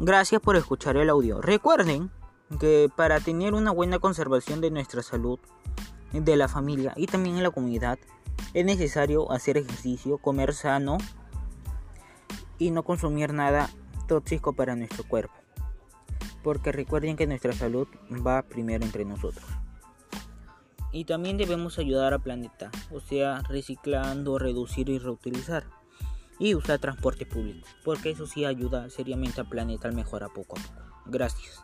Gracias por escuchar el audio. Recuerden que para tener una buena conservación de nuestra salud, de la familia y también en la comunidad, es necesario hacer ejercicio, comer sano y no consumir nada tóxico para nuestro cuerpo. Porque recuerden que nuestra salud va primero entre nosotros. Y también debemos ayudar al planeta, o sea, reciclando, reducir y reutilizar. Y usar transporte público, porque eso sí ayuda seriamente al planeta al mejorar poco a poco. Gracias.